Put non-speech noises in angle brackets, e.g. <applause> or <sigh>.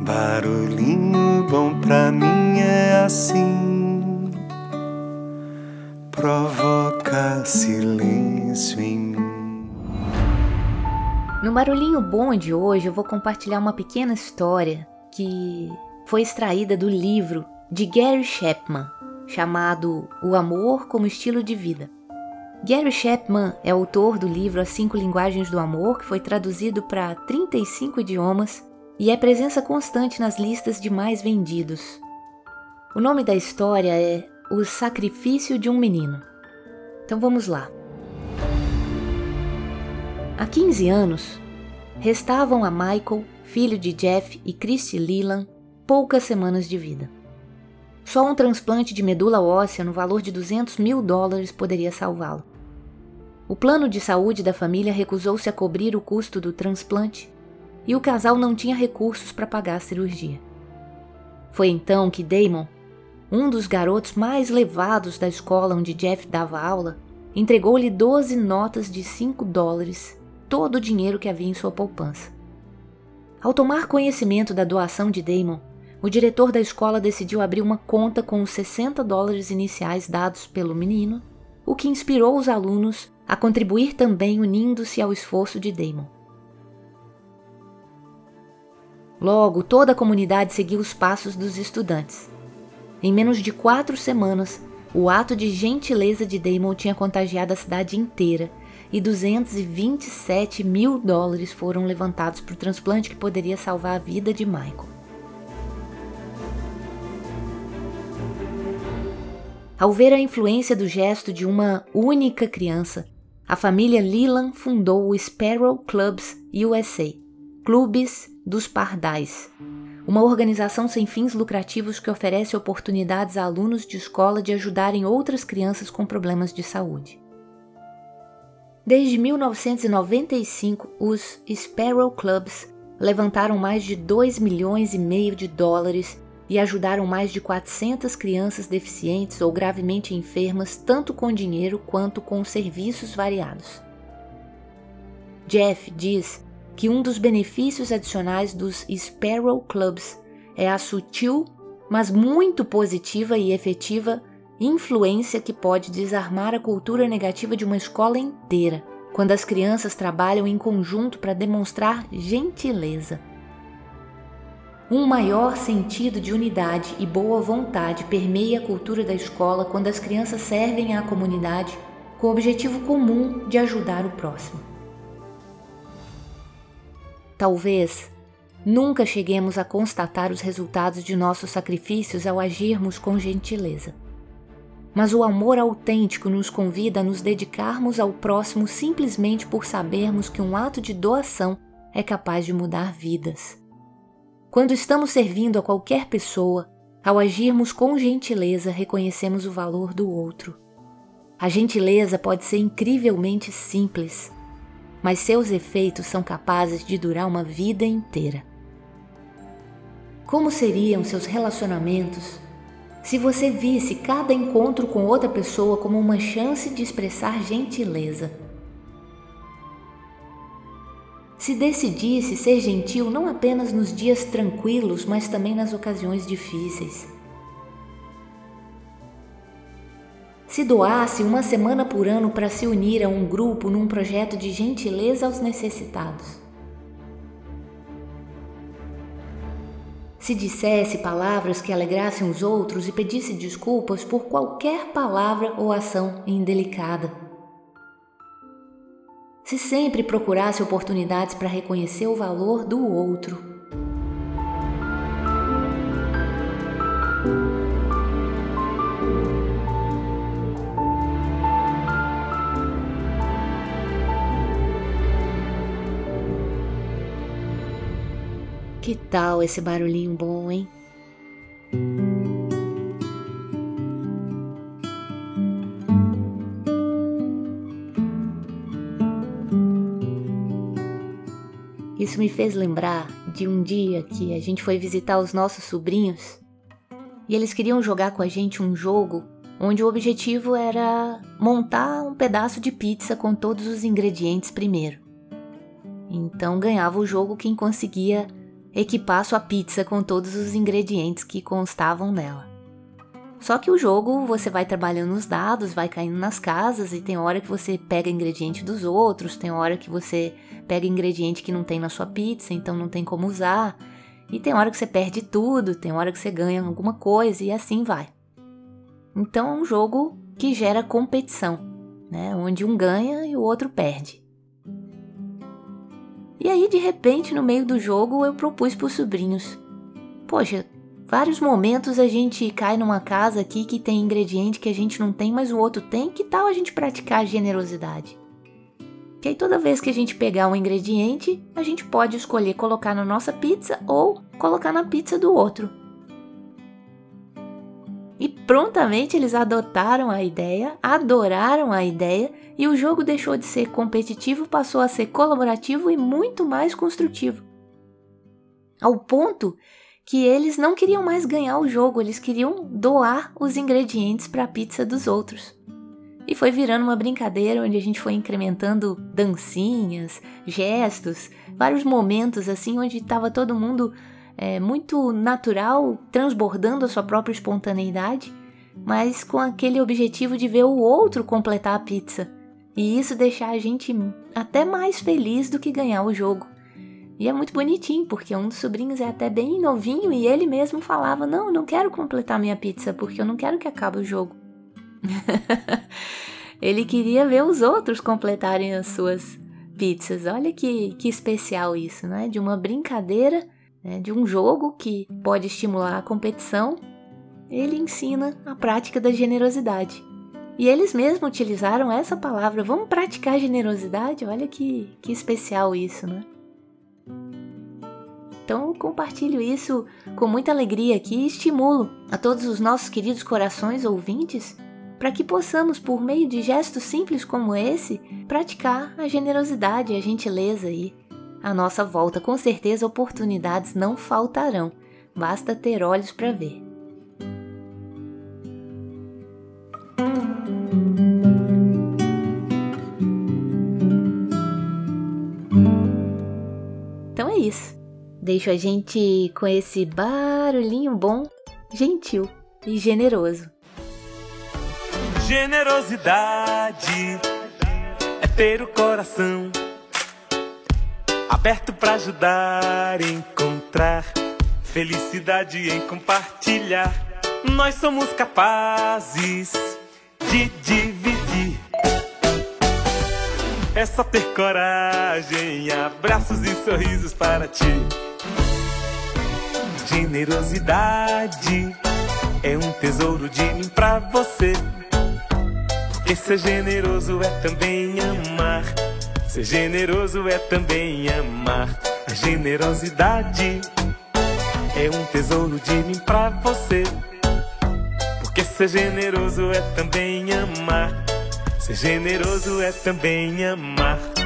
Barulhinho bom pra mim é assim, provoca silêncio em mim. No Barulhinho Bom de hoje eu vou compartilhar uma pequena história que foi extraída do livro de Gary Chapman, chamado O Amor como Estilo de Vida. Gary Chapman é autor do livro As Cinco Linguagens do Amor, que foi traduzido para 35 idiomas e é presença constante nas listas de mais vendidos. O nome da história é O Sacrifício de um Menino. Então vamos lá. Há 15 anos, restavam a Michael, filho de Jeff e Christy Leland, poucas semanas de vida. Só um transplante de medula óssea no valor de 200 mil dólares poderia salvá-lo. O plano de saúde da família recusou-se a cobrir o custo do transplante e o casal não tinha recursos para pagar a cirurgia. Foi então que Damon, um dos garotos mais levados da escola onde Jeff dava aula, entregou-lhe 12 notas de 5 dólares, todo o dinheiro que havia em sua poupança. Ao tomar conhecimento da doação de Damon, o diretor da escola decidiu abrir uma conta com os 60 dólares iniciais dados pelo menino, o que inspirou os alunos a contribuir também unindo-se ao esforço de Damon. Logo, toda a comunidade seguiu os passos dos estudantes. Em menos de quatro semanas, o ato de gentileza de Damon tinha contagiado a cidade inteira e 227 mil dólares foram levantados para o transplante que poderia salvar a vida de Michael. Ao ver a influência do gesto de uma única criança, a família Leland fundou o Sparrow Clubs USA, clubes dos Pardais, uma organização sem fins lucrativos que oferece oportunidades a alunos de escola de ajudarem outras crianças com problemas de saúde. Desde 1995, os Sparrow Clubs levantaram mais de 2 milhões e meio de dólares e ajudaram mais de 400 crianças deficientes ou gravemente enfermas, tanto com dinheiro quanto com serviços variados. Jeff diz que um dos benefícios adicionais dos Sparrow Clubs é a sutil, mas muito positiva e efetiva influência que pode desarmar a cultura negativa de uma escola inteira, quando as crianças trabalham em conjunto para demonstrar gentileza. Um maior sentido de unidade e boa vontade permeia a cultura da escola quando as crianças servem à comunidade com o objetivo comum de ajudar o próximo. Talvez nunca cheguemos a constatar os resultados de nossos sacrifícios ao agirmos com gentileza. Mas o amor autêntico nos convida a nos dedicarmos ao próximo simplesmente por sabermos que um ato de doação é capaz de mudar vidas. Quando estamos servindo a qualquer pessoa, ao agirmos com gentileza, reconhecemos o valor do outro. A gentileza pode ser incrivelmente simples, mas seus efeitos são capazes de durar uma vida inteira. Como seriam seus relacionamentos se você visse cada encontro com outra pessoa como uma chance de expressar gentileza? Se decidisse ser gentil não apenas nos dias tranquilos, mas também nas ocasiões difíceis se doasse uma semana por ano para se unir a um grupo num projeto de gentileza aos necessitados. Se dissesse palavras que alegrassem os outros e pedisse desculpas por qualquer palavra ou ação indelicada. Se sempre procurasse oportunidades para reconhecer o valor do outro Que tal esse barulhinho bom, hein? Isso me fez lembrar de um dia que a gente foi visitar os nossos sobrinhos e eles queriam jogar com a gente um jogo onde o objetivo era montar um pedaço de pizza com todos os ingredientes primeiro. Então ganhava o jogo quem conseguia equipar sua pizza com todos os ingredientes que constavam nela. Só que o jogo você vai trabalhando os dados, vai caindo nas casas e tem hora que você pega ingrediente dos outros, tem hora que você pega ingrediente que não tem na sua pizza, então não tem como usar. E tem hora que você perde tudo, tem hora que você ganha alguma coisa e assim vai. Então é um jogo que gera competição, né? Onde um ganha e o outro perde. E aí, de repente, no meio do jogo, eu propus para os sobrinhos: Poxa, vários momentos a gente cai numa casa aqui que tem ingrediente que a gente não tem, mas o outro tem. Que tal a gente praticar generosidade? Que aí toda vez que a gente pegar um ingrediente, a gente pode escolher colocar na nossa pizza ou colocar na pizza do outro. Prontamente eles adotaram a ideia, adoraram a ideia e o jogo deixou de ser competitivo, passou a ser colaborativo e muito mais construtivo. Ao ponto que eles não queriam mais ganhar o jogo, eles queriam doar os ingredientes para a pizza dos outros. E foi virando uma brincadeira onde a gente foi incrementando dancinhas, gestos, vários momentos assim onde estava todo mundo é, muito natural, transbordando a sua própria espontaneidade, mas com aquele objetivo de ver o outro completar a pizza. E isso deixar a gente até mais feliz do que ganhar o jogo. E é muito bonitinho, porque um dos sobrinhos é até bem novinho e ele mesmo falava: Não, eu não quero completar minha pizza porque eu não quero que acabe o jogo. <laughs> ele queria ver os outros completarem as suas pizzas. Olha que, que especial isso, né? De uma brincadeira, né? de um jogo que pode estimular a competição, ele ensina a prática da generosidade. E eles mesmos utilizaram essa palavra, vamos praticar generosidade? Olha que, que especial isso, né? Então compartilho isso com muita alegria aqui e estimulo a todos os nossos queridos corações ouvintes para que possamos, por meio de gestos simples como esse, praticar a generosidade e a gentileza aí. À nossa volta, com certeza, oportunidades não faltarão, basta ter olhos para ver. Isso. Deixo a gente com esse barulhinho bom, gentil e generoso. Generosidade é ter o coração aberto para ajudar, encontrar felicidade em compartilhar. Nós somos capazes de dividir. É só ter coragem, abraços e sorrisos para ti. Generosidade é um tesouro de mim pra você. Porque ser generoso é também amar. Ser generoso é também amar. A generosidade é um tesouro de mim pra você. Porque ser generoso é também amar. Ser generoso é também amar.